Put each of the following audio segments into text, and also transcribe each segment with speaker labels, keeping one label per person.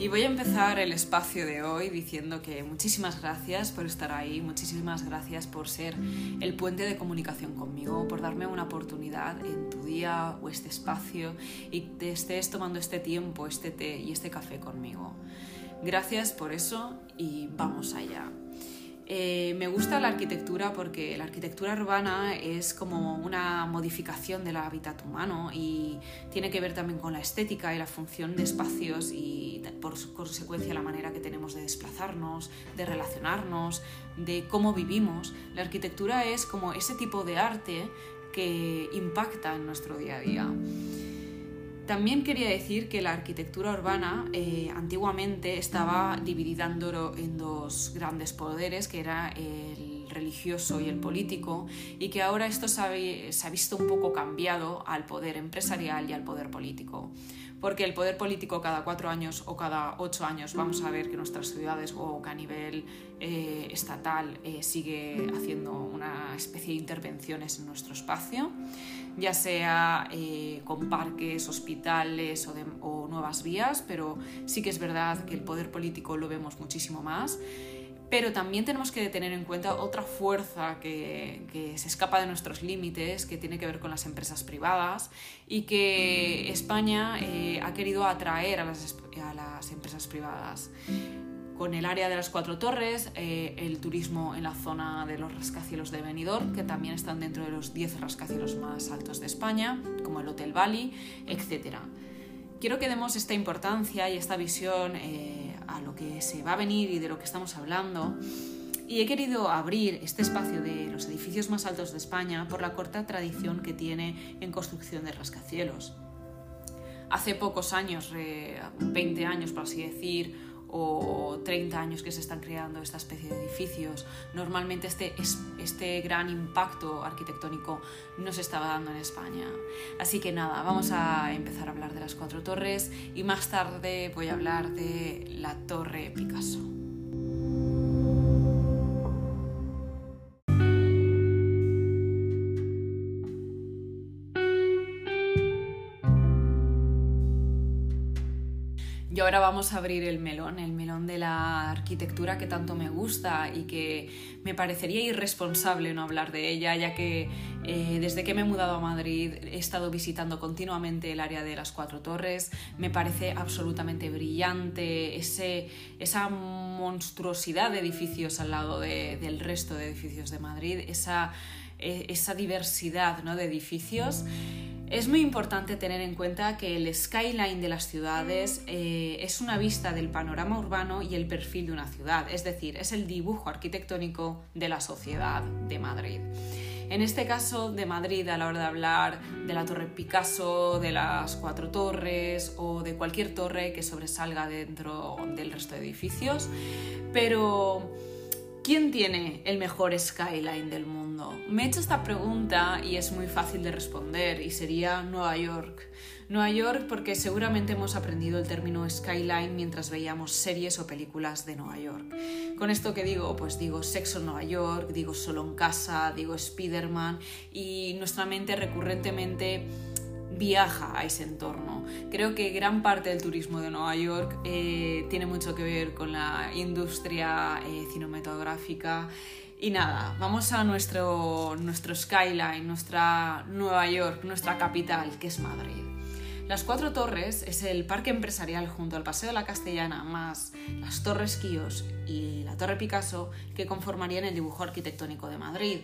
Speaker 1: Y voy a empezar el espacio de hoy diciendo que muchísimas gracias por estar ahí, muchísimas gracias por ser el puente de comunicación conmigo, por darme una oportunidad en tu día o este espacio y te estés tomando este tiempo, este té y este café conmigo. Gracias por eso y vamos allá. Eh, me gusta la arquitectura porque la arquitectura urbana es como una modificación del hábitat humano y tiene que ver también con la estética y la función de espacios y por consecuencia la manera que tenemos de desplazarnos, de relacionarnos, de cómo vivimos. La arquitectura es como ese tipo de arte que impacta en nuestro día a día. También quería decir que la arquitectura urbana eh, antiguamente estaba dividida en dos grandes poderes, que era el religioso y el político, y que ahora esto se ha visto un poco cambiado al poder empresarial y al poder político. Porque el poder político cada cuatro años o cada ocho años vamos a ver que nuestras ciudades o que a nivel eh, estatal eh, sigue haciendo una especie de intervenciones en nuestro espacio, ya sea eh, con parques, hospitales o, nuevas vías, pero sí que es verdad que el poder político lo vemos muchísimo más. Pero también tenemos que tener en cuenta otra fuerza que, se escapa de nuestros límites, que tiene que ver con las empresas privadas y que España eh, ha querido atraer a las, a las, empresas privadas. Con el área de las Cuatro Torres, eh, el turismo en la zona de los rascacielos de Benidorm, que también están dentro de los 10 rascacielos más altos de España, como el Hotel Bali, etc. Quiero que demos esta importancia y esta visión. Eh, a lo que se va a venir y de lo que estamos hablando. Y he querido abrir este espacio de los edificios más altos de España por la corta tradición que tiene en construcción de rascacielos. Hace pocos años, 20 años por así decir, o 30 años que se están creando esta especie de edificios, normalmente este, este gran impacto arquitectónico no se estaba dando en España. Así que nada, vamos a empezar a hablar de las cuatro torres y más tarde voy a hablar de la torre Picasso. Vamos a abrir el melón, el melón de la arquitectura que tanto me gusta y que me parecería irresponsable no hablar de ella, ya que eh, desde que me he mudado a Madrid he estado visitando continuamente el área de las Cuatro Torres. Me parece absolutamente brillante ese, esa monstruosidad de edificios al lado del resto de edificios de Madrid, esa, eh, esa diversidad ¿no? de edificios. Es muy importante tener en cuenta que el skyline de las ciudades eh, es una vista del panorama urbano y el perfil de una ciudad, es decir, es el dibujo arquitectónico de la sociedad de Madrid. En este caso de Madrid, a la hora de hablar de la Torre Picasso, de las cuatro torres o de cualquier torre que sobresalga dentro del resto de edificios, pero ¿quién tiene el mejor skyline del mundo? Me he hecho esta pregunta y es muy fácil de responder y sería Nueva York. Nueva York porque seguramente hemos aprendido el término skyline mientras veíamos series o películas de Nueva York. Con esto que digo, pues digo sexo en Nueva York, digo solo en casa, digo Spider-Man y nuestra mente recurrentemente viaja a ese entorno. Creo que gran parte del turismo de Nueva York eh, tiene mucho que ver con la industria eh, cinematográfica y nada, vamos a nuestro, nuestro skyline, nuestra Nueva York, nuestra capital, que es Madrid. Las Cuatro Torres es el parque empresarial junto al Paseo de la Castellana, más las Torres Quíos y la Torre Picasso, que conformarían el dibujo arquitectónico de Madrid.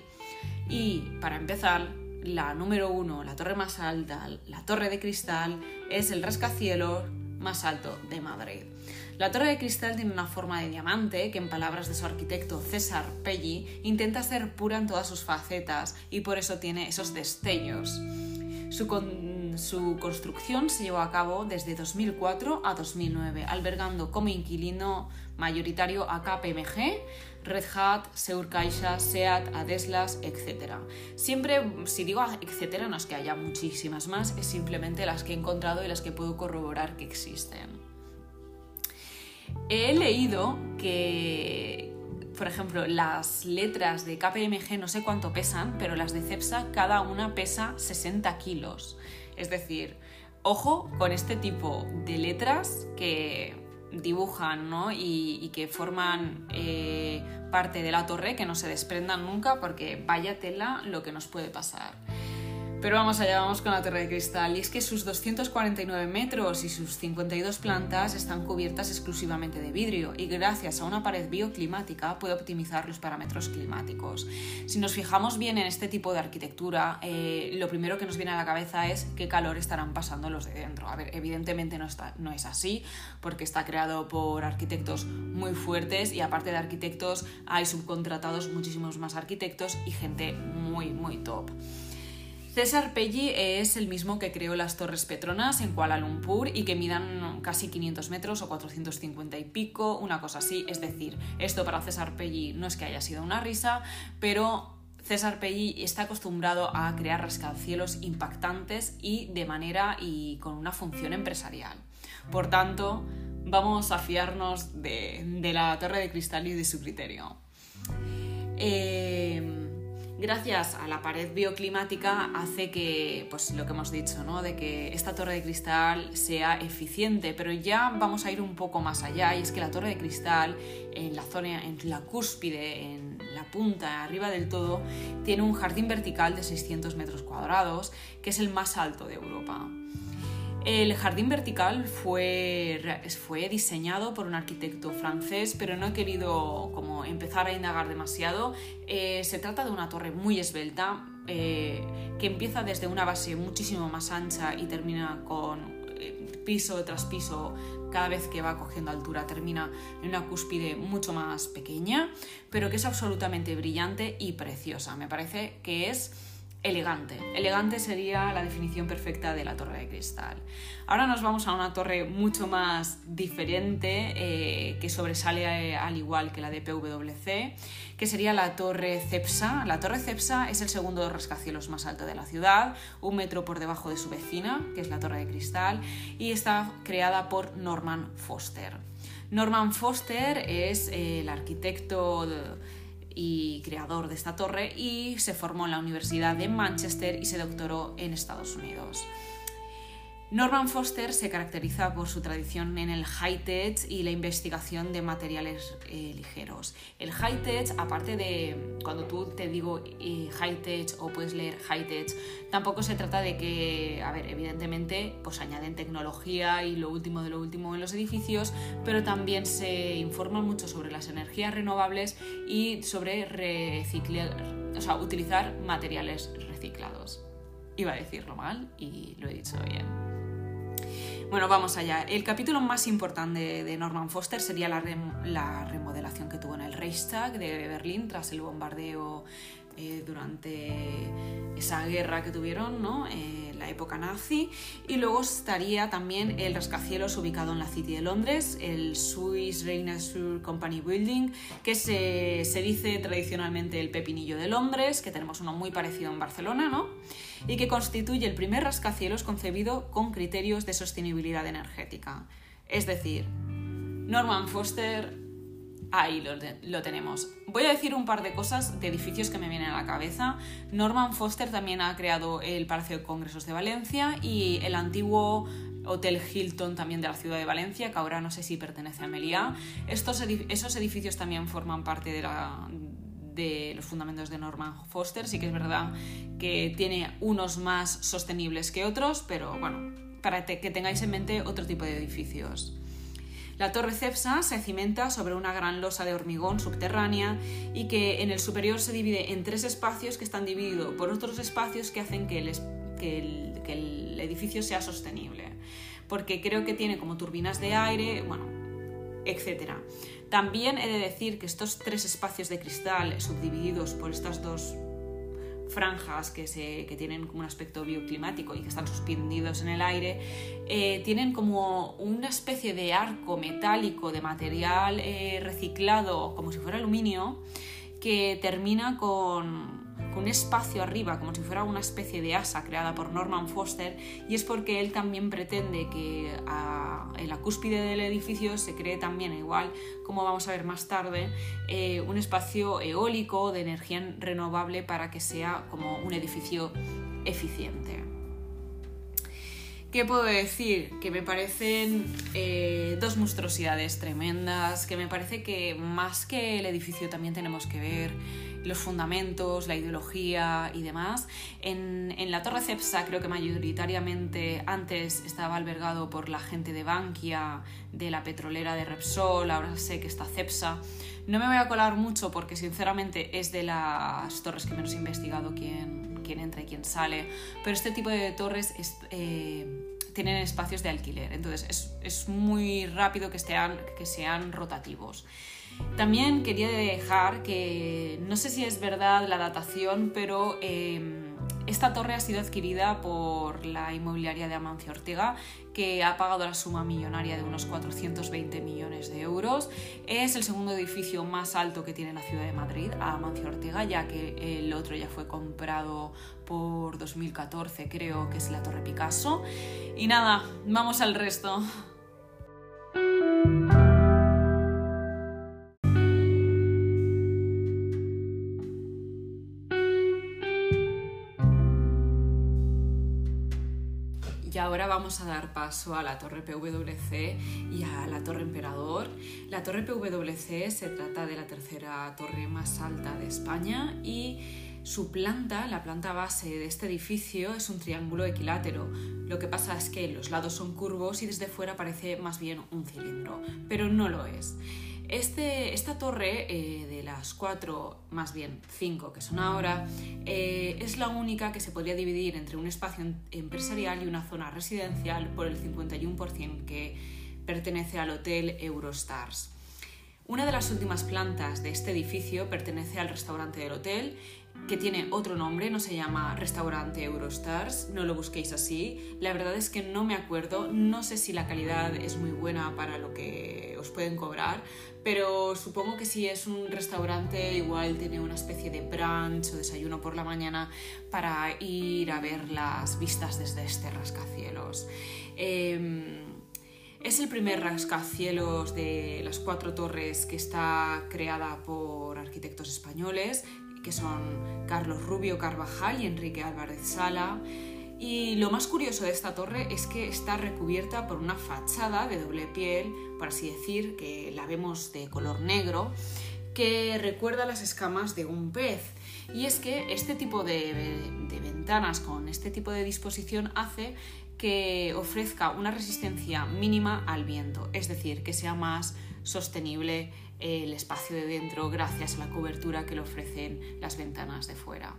Speaker 1: Y, para empezar, la número uno, la torre más alta, la Torre de Cristal, es el rascacielos más alto de Madrid. La torre de cristal tiene una forma de diamante que, en palabras de su arquitecto César Pelli, intenta ser pura en todas sus facetas y por eso tiene esos destellos. Su, construcción se llevó a cabo desde 2004 a 2009, albergando como inquilino mayoritario a KPMG, Red Hat, Seur Caixa, SEAT, Adeslas, etc. Siempre, si digo etcétera, no es que haya muchísimas más, es simplemente las que he encontrado y las que puedo corroborar que existen. He leído que, por ejemplo, las letras de KPMG no sé cuánto pesan, pero las de CEPSA cada una pesa 60 kilos. Es decir, ojo con este tipo de letras que dibujan ¿no? y, que forman eh, parte de la torre, que no se desprendan nunca porque vaya tela lo que nos puede pasar. Pero vamos allá, vamos con la Torre de Cristal. Y es que sus 249 metros y sus 52 plantas están cubiertas exclusivamente de vidrio y gracias a una pared bioclimática puede optimizar los parámetros climáticos. Si nos fijamos bien en este tipo de arquitectura, eh, lo primero que nos viene a la cabeza es qué calor estarán pasando los de dentro. A ver, evidentemente no, está, no es así porque está creado por arquitectos muy fuertes y aparte de arquitectos hay subcontratados muchísimos más arquitectos y gente muy, muy top. César Pelli es el mismo que creó las Torres Petronas en Kuala Lumpur y que midan casi 500 metros o 450 y pico, una cosa así. Es decir, esto para César Pelli no es que haya sido una risa, pero César Pelli está acostumbrado a crear rascacielos impactantes y de manera y con una función empresarial. Por tanto, vamos a fiarnos de, la Torre de Cristal y de su criterio. Eh, gracias a la pared bioclimática hace que, pues lo que hemos dicho, ¿no? de que esta torre de cristal sea eficiente, pero ya vamos a ir un poco más allá y es que la torre de cristal en la zona, en la cúspide, en la punta, arriba del todo, tiene un jardín vertical de 600 metros cuadrados, que es el más alto de Europa. El jardín vertical fue, fue, diseñado por un arquitecto francés, pero no he querido como empezar a indagar demasiado. Eh, se trata de una torre muy esbelta eh, que empieza desde una base muchísimo más ancha y termina con eh, piso tras piso. Cada vez que va cogiendo altura termina en una cúspide mucho más pequeña, pero que es absolutamente brillante y preciosa. Me parece que es elegante. Elegante sería la definición perfecta de la torre de cristal. Ahora nos vamos a una torre mucho más diferente, eh, que sobresale eh, al igual que la de PwC, que sería la torre Cepsa. La torre Cepsa es el segundo rascacielos más alto de la ciudad, un metro por debajo de su vecina, que es la torre de cristal, y está creada por Norman Foster. Norman Foster es eh, el arquitecto... y creador de esta torre y se formó en la Universidad de Manchester y se doctoró en Estados Unidos. Norman Foster se caracteriza por su tradición en el high-tech y la investigación de materiales eh, ligeros. El high-tech, aparte de cuando tú te digo eh, high-tech o puedes leer high-tech, tampoco se trata de que, a ver, evidentemente, pues añaden tecnología y lo último de lo último en los edificios, pero también se informa mucho sobre las energías renovables y sobre reciclar, o sea, utilizar materiales reciclados. Iba a decirlo mal y lo he dicho bien. Bueno, vamos allá. El capítulo más importante de Norman Foster sería la, remodelación que tuvo en el Reichstag de Berlín tras el bombardeo eh, durante esa guerra que tuvieron, ¿no? Eh, la época nazi. Y luego estaría también el rascacielos ubicado en la City de Londres, el Swiss Reinaissance Company Building, que se, se dice tradicionalmente el pepinillo de Londres, que tenemos uno muy parecido en Barcelona, ¿no? y que constituye el primer rascacielos concebido con criterios de sostenibilidad energética. Es decir, Norman Foster, ahí lo, tenemos. Voy a decir un par de cosas de edificios que me vienen a la cabeza. Norman Foster también ha creado el Palacio de Congresos de Valencia y el antiguo Hotel Hilton también de la ciudad de Valencia, que ahora no sé si pertenece a Meliá. Estos esos edificios también forman parte de de los fundamentos de Norman Foster. Sí que es verdad que tiene unos más sostenibles que otros, pero bueno, para que tengáis en mente otro tipo de edificios. La torre Cepsa se cimenta sobre una gran losa de hormigón subterránea y que en el superior se divide en tres espacios que están divididos por otros espacios que hacen que el, que el edificio sea sostenible. Porque creo que tiene como turbinas de aire, bueno, etcétera. También he de decir que estos tres espacios de cristal subdivididos por estas dos franjas que, se, que tienen como un aspecto bioclimático y que están suspendidos en el aire, eh, tienen como una especie de arco metálico de material eh, reciclado, como si fuera aluminio, que termina con, un espacio arriba, como si fuera una especie de asa creada por Norman Foster, y es porque él también pretende que en la cúspide del edificio se cree también, igual como vamos a ver más tarde, eh, un espacio eólico de energía renovable para que sea como un edificio eficiente. ¿Qué puedo decir? Que me parecen eh, dos monstruosidades tremendas, que me parece que más que el edificio también tenemos que ver los fundamentos, la ideología y demás. En, en, la Torre Cepsa creo que mayoritariamente antes estaba albergado por la gente de Bankia, de la petrolera de Repsol, ahora sé que está Cepsa. No me voy a colar mucho porque sinceramente es de las torres que menos he investigado quién, quién entra y quién sale, pero este tipo de torres eh, tienen espacios de alquiler, entonces es, muy rápido que, que sean rotativos. También quería dejar que no sé si es verdad la datación, pero eh, esta torre ha sido adquirida por la inmobiliaria de Amancio Ortega, que ha pagado la suma millonaria de unos 420 millones de euros. Es el segundo edificio más alto que tiene la ciudad de Madrid, Amancio Ortega, ya que el otro ya fue comprado por 2014, creo que es la Torre Picasso. Y nada, vamos al resto. Ahora vamos a dar paso a la torre PWC y a la torre Emperador. La torre PWC se trata de la tercera torre más alta de España y su planta, la planta base de este edificio, es un triángulo equilátero. Lo que pasa es que los lados son curvos y desde fuera parece más bien un cilindro, pero no lo es. Este, esta torre, eh, de las cuatro, más bien cinco que son ahora, eh, es la única que se podría dividir entre un espacio empresarial y una zona residencial por el 51% que pertenece al hotel Eurostars. Una de las últimas plantas de este edificio pertenece al restaurante del hotel que tiene otro nombre, no se llama Restaurante Eurostars, no lo busquéis así. La verdad es que no me acuerdo, no sé si la calidad es muy buena para lo que os pueden cobrar, pero supongo que si es un restaurante igual tiene una especie de brunch o desayuno por la mañana para ir a ver las vistas desde este rascacielos. Em, es el primer rascacielos de las cuatro torres que está creada por arquitectos españoles que son Carlos Rubio Carvajal y Enrique Álvarez Sala. Y lo más curioso de esta torre es que está recubierta por una fachada de doble piel, por así decir, que la vemos de color negro, que recuerda las escamas de un pez. Y es que este tipo de, de ventanas con este tipo de disposición hace que ofrezca una resistencia mínima al viento, es decir, que sea más sostenible el espacio de dentro gracias a la cobertura que le ofrecen las ventanas de fuera.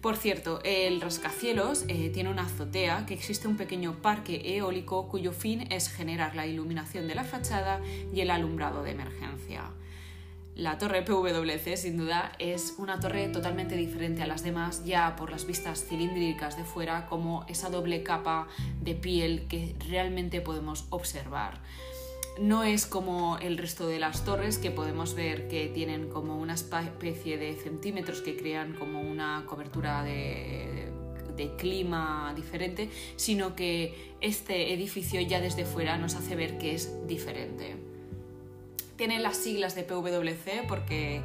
Speaker 1: Por cierto, el rascacielos eh, tiene una azotea que existe un pequeño parque eólico cuyo fin es generar la iluminación de la fachada y el alumbrado de emergencia. La torre PWC sin duda es una torre totalmente diferente a las demás ya por las vistas cilíndricas de fuera como esa doble capa de piel que realmente podemos observar no es como el resto de las torres que podemos ver que tienen como una especie de centímetros que crean como una cobertura de, clima diferente, sino que este edificio ya desde fuera nos hace ver que es diferente. Tiene las siglas de PWC porque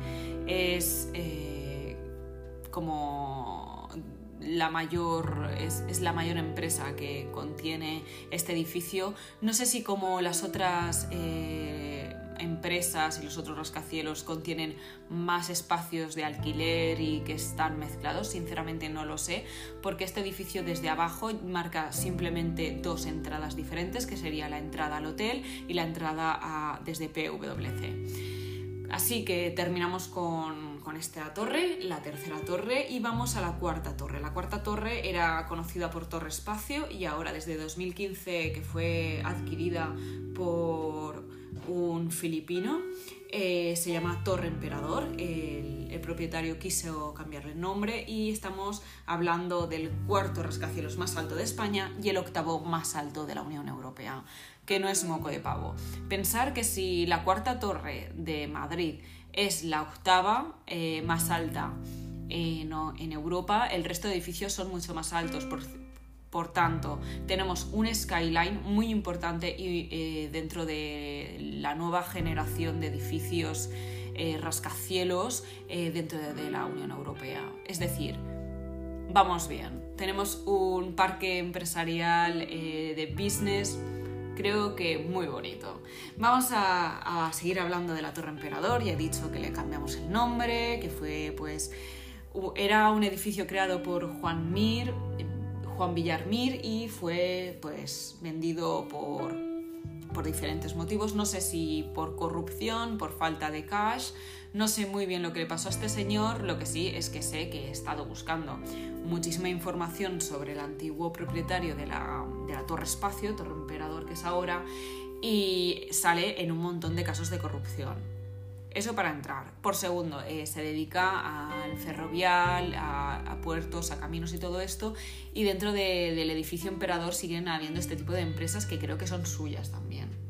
Speaker 1: es eh, como la mayor, es, la mayor empresa que contiene este edificio. No sé si como las otras eh, empresas y los otros rascacielos contienen más espacios de alquiler y que están mezclados, sinceramente no lo sé, porque este edificio desde abajo marca simplemente dos entradas diferentes, que sería la entrada al hotel y la entrada desde PWC. Así que terminamos con con esta torre, la tercera torre y vamos a la cuarta torre. La cuarta torre era conocida por Torre Espacio y ahora desde 2015 que fue adquirida por un filipino, eh, se llama Torre Emperador, el, el, propietario quiso cambiarle el nombre y estamos hablando del cuarto rascacielos más alto de España y el octavo más alto de la Unión Europea, que no es moco de pavo. Pensar que si la cuarta torre de Madrid es la octava eh, más alta en Europa. El resto de edificios son mucho más altos. Por, tanto, tenemos un skyline muy importante y, eh, dentro de la nueva generación de edificios eh, rascacielos dentro de, la Unión Europea. Es decir, vamos bien. Tenemos un parque empresarial eh, de business creo que muy bonito. Vamos a, a, seguir hablando de la Torre Emperador, ya he dicho que le cambiamos el nombre, que fue pues era un edificio creado por Juan Mir, Juan Villarmir y fue pues vendido por por diferentes motivos, no sé si por corrupción, por falta de cash, no sé muy bien lo que le pasó a este señor, lo que sí es que sé que he estado buscando muchísima información sobre el antiguo propietario de la, Torre Espacio, Torre Emperador que es ahora, y sale en un montón de casos de corrupción. Eso para entrar. Por segundo, eh, se dedica al ferrovial, a, puertos, a caminos y todo esto. Y dentro del edificio emperador siguen habiendo este tipo de empresas que creo que son suyas también.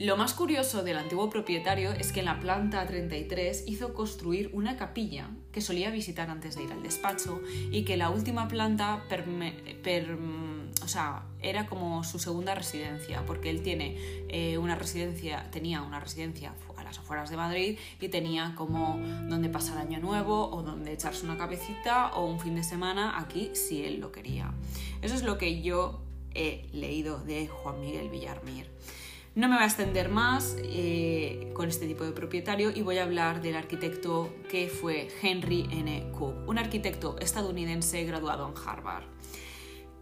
Speaker 1: Lo más curioso del antiguo propietario es que en la planta 33 hizo construir una capilla que solía visitar antes de ir al despacho y que la última planta sea, era como su segunda residencia, porque él tiene eh, una residencia, tenía una residencia afueras de Madrid y tenía como donde pasar año nuevo o donde echarse una cabecita o un fin de semana aquí si él lo quería. Eso es lo que yo he leído de Juan Miguel Villarmir. No me voy a extender más eh, con este tipo de propietario y voy a hablar del arquitecto que fue Henry N. Cook, un arquitecto estadounidense graduado en Harvard.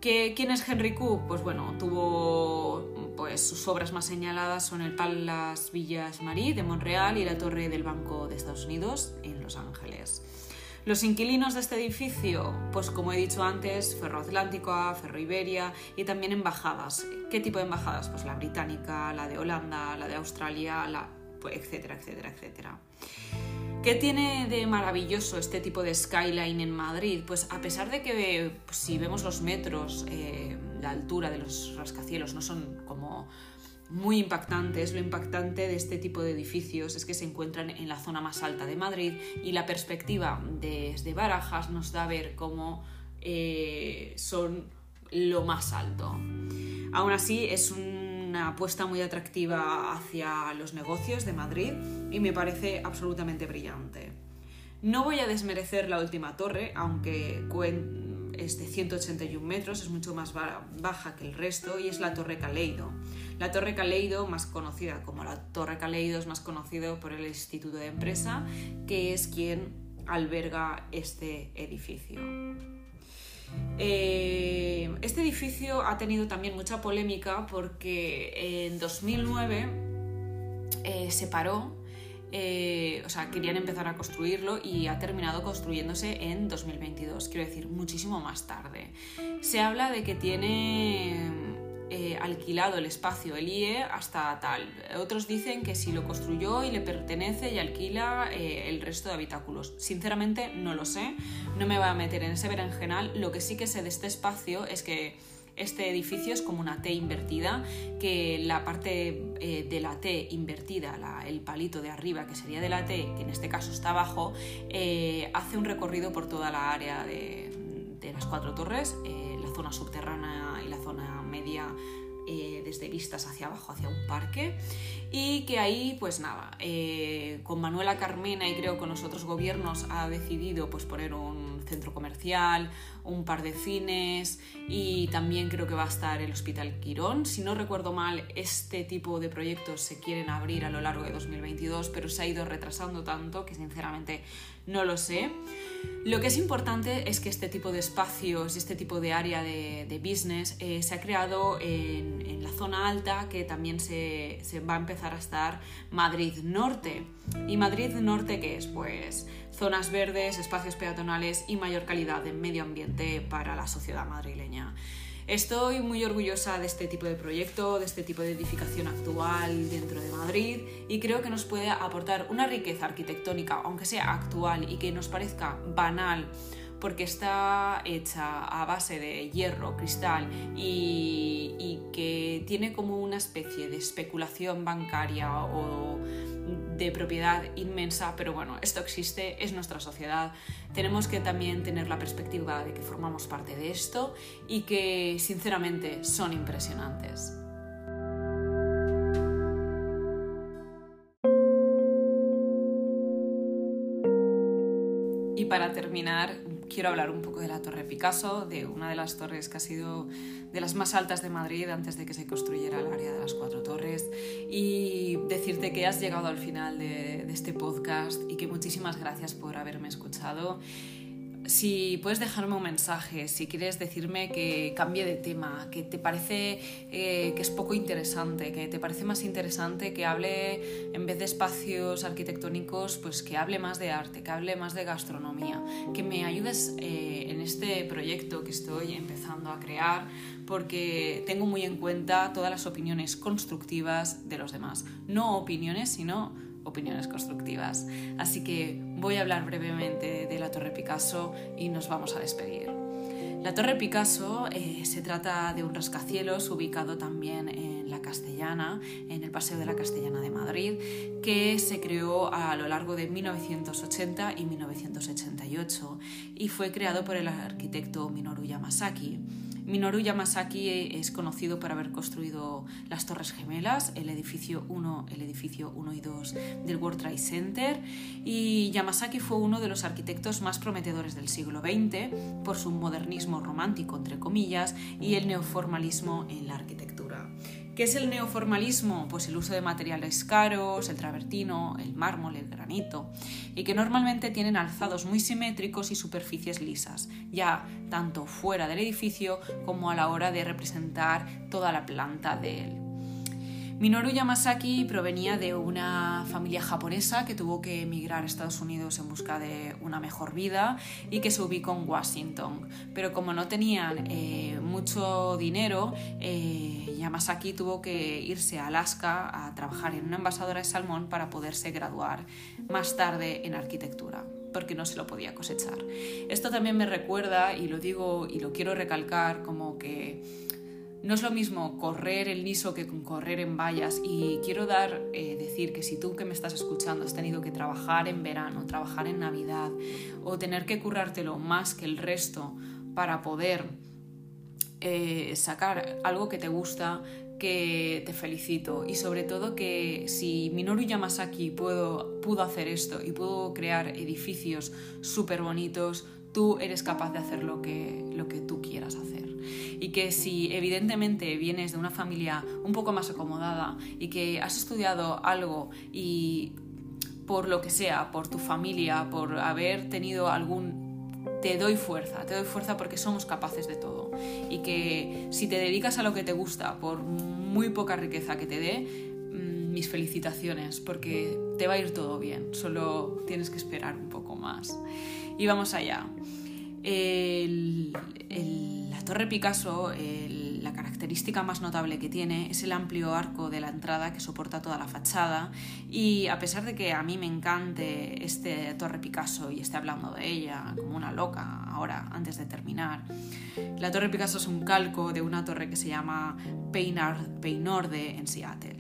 Speaker 1: ¿Quién es Henry Cook? Pues bueno, tuvo pues, sus obras más señaladas son el Palace Villas Marie de Montreal y la Torre del Banco de Estados Unidos en Los Ángeles. Los inquilinos de este edificio, pues como he dicho antes, Ferro Atlántico, Ferro Iberia y también embajadas. ¿Qué tipo de embajadas? Pues la británica, la de Holanda, la de Australia, la, pues, etcétera, etcétera, etcétera. ¿Qué tiene de maravilloso este tipo de skyline en Madrid? Pues a pesar de que pues, si vemos los metros, eh, la altura de los rascacielos no son como muy impactantes, lo impactante de este tipo de edificios es que se encuentran en la zona más alta de Madrid y la perspectiva desde Barajas nos da a ver cómo eh, son lo más alto. Aún así es un una apuesta muy atractiva hacia los negocios de Madrid y me parece absolutamente brillante. No voy a desmerecer la última torre, aunque es de 181 metros, es mucho más baja que el resto y es la Torre Caleido. La Torre Caleido, más conocida como la Torre Caleido, es más conocido por el Instituto de Empresa, que es quien alberga este edificio. Eh, este edificio ha tenido también mucha polémica porque en 2009 eh, se paró, eh, o sea, querían empezar a construirlo y ha terminado construyéndose en 2022, quiero decir, muchísimo más tarde. Se habla de que tiene eh, alquilado el espacio, el IE, hasta tal. Otros dicen que si lo construyó y le pertenece y alquila eh, el resto de habitáculos. Sinceramente no lo sé, no me voy a meter en ese berenjenal. Lo que sí que sé de este espacio es que este edificio es como una T invertida, que la parte eh, de la T invertida, el palito de arriba que sería de la T, que en este caso está abajo, hace un recorrido por toda la área de, de las cuatro torres, la zona subterránea y la zona media eh, desde vistas hacia abajo, hacia un parque. Y que ahí, pues nada, eh, con Manuela Carmena y creo con los otros gobiernos ha decidido pues, poner un centro comercial, un par de cines y también creo que va a estar el Hospital Quirón. Si no recuerdo mal, este tipo de proyectos se quieren abrir a lo largo de 2022, pero se ha ido retrasando tanto que sinceramente no lo sé. Lo que es importante es que este tipo de espacios y este tipo de área de, business eh, se ha creado en, la zona alta que también se, se va a empezar a estar Madrid Norte. ¿Y Madrid Norte qué es? Pues zonas verdes, espacios peatonales y mayor calidad de medio ambiente para la sociedad madrileña. Estoy muy orgullosa de este tipo de proyecto, de este tipo de edificación actual dentro de Madrid y creo que nos puede aportar una riqueza arquitectónica, aunque sea actual y que nos parezca banal porque está hecha a base de hierro, cristal y, que tiene como una especie de especulación bancaria o de propiedad inmensa, pero bueno, esto existe, es nuestra sociedad. Tenemos que también tener la perspectiva de que formamos parte de esto y que sinceramente son impresionantes. Y para terminar, quiero hablar un poco de la Torre Picasso, de una de las torres que ha sido de las más altas de Madrid antes de que se construyera el área de las cuatro torres. Y decirte que has llegado al final de, de este podcast y que muchísimas gracias por haberme escuchado si puedes dejarme un mensaje, si quieres decirme que cambie de tema, que te parece eh, que es poco interesante, que te parece más interesante que hable, en vez de espacios arquitectónicos, pues que hable más de arte, que hable más de gastronomía, que me ayudes eh, en este proyecto que estoy empezando a crear, porque tengo muy en cuenta todas las opiniones constructivas de los demás. No opiniones, sino opiniones constructivas. Así que voy a hablar brevemente de la Torre Picasso y nos vamos a despedir. La Torre Picasso eh, se trata de un rascacielos ubicado también en la Castellana, en el Paseo de la Castellana de Madrid, que se creó a lo largo de 1980 y 1988 y fue creado por el arquitecto Minoru Yamasaki. Minoru Yamasaki es conocido por haber construido las Torres Gemelas, el edificio 1, el edificio 1 y 2 del World Trade Center y Yamasaki fue uno de los arquitectos más prometedores del siglo XX por su modernismo romántico entre comillas y el neoformalismo en la arquitectura. ¿Qué es el neoformalismo? Pues el uso de materiales caros, el travertino, el mármol, el granito, y que normalmente tienen alzados muy simétricos y superficies lisas, ya tanto fuera del edificio como a la hora de representar toda la planta de él. Minoru Yamasaki provenía de una familia japonesa que tuvo que emigrar a Estados Unidos en busca de una mejor vida y que se ubicó en Washington. Pero como no tenían eh, mucho dinero, eh, Yamasaki tuvo que irse a Alaska a trabajar en una envasadora de salmón para poderse graduar más tarde en arquitectura porque no se lo podía cosechar. Esto también me recuerda, y lo digo y lo quiero recalcar, como que no es lo mismo correr el liso que correr en vallas. Y quiero dar, eh, decir que si tú que me estás escuchando has tenido que trabajar en verano, trabajar en Navidad o tener que currártelo más que el resto para poder eh, sacar algo que te gusta, que te felicito. Y sobre todo que si Minoru Yamasaki puedo, pudo hacer esto y pudo crear edificios súper bonitos, tú eres capaz de hacer lo que, lo que tú quieras hacer y que si evidentemente vienes de una familia un poco más acomodada y que has estudiado algo y por lo que sea, por tu familia, por haber tenido algún... Te doy fuerza, te doy fuerza porque somos capaces de todo. Y que si te dedicas a lo que te gusta, por muy poca riqueza que te dé, mm, mis felicitaciones, porque te va a ir todo bien, solo tienes que esperar un poco más. Y vamos allá. La Torre Picasso, la característica más notable que tiene es el amplio arco de la entrada que soporta toda la fachada y a pesar de que a mí me encante este Torre Picasso y esté hablando de ella como una loca ahora antes de terminar, la Torre Picasso es un calco de una torre que se llama Peynorde en Seattle.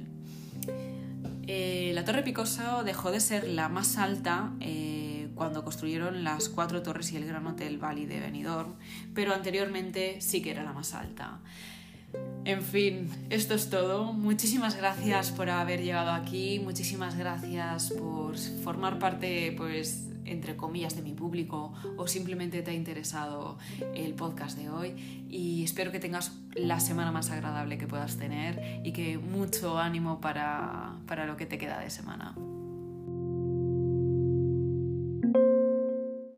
Speaker 1: Eh, la Torre Picasso dejó de ser la más alta eh, cuando construyeron las cuatro torres y el Gran Hotel Valley de Benidorm, pero anteriormente sí que era la más alta. En fin, esto es todo. Muchísimas gracias por haber llegado aquí, muchísimas gracias por formar parte, pues, entre comillas, de mi público o simplemente te ha interesado el podcast de hoy y espero que tengas la semana más agradable que puedas tener y que mucho ánimo para, para lo que te queda de semana.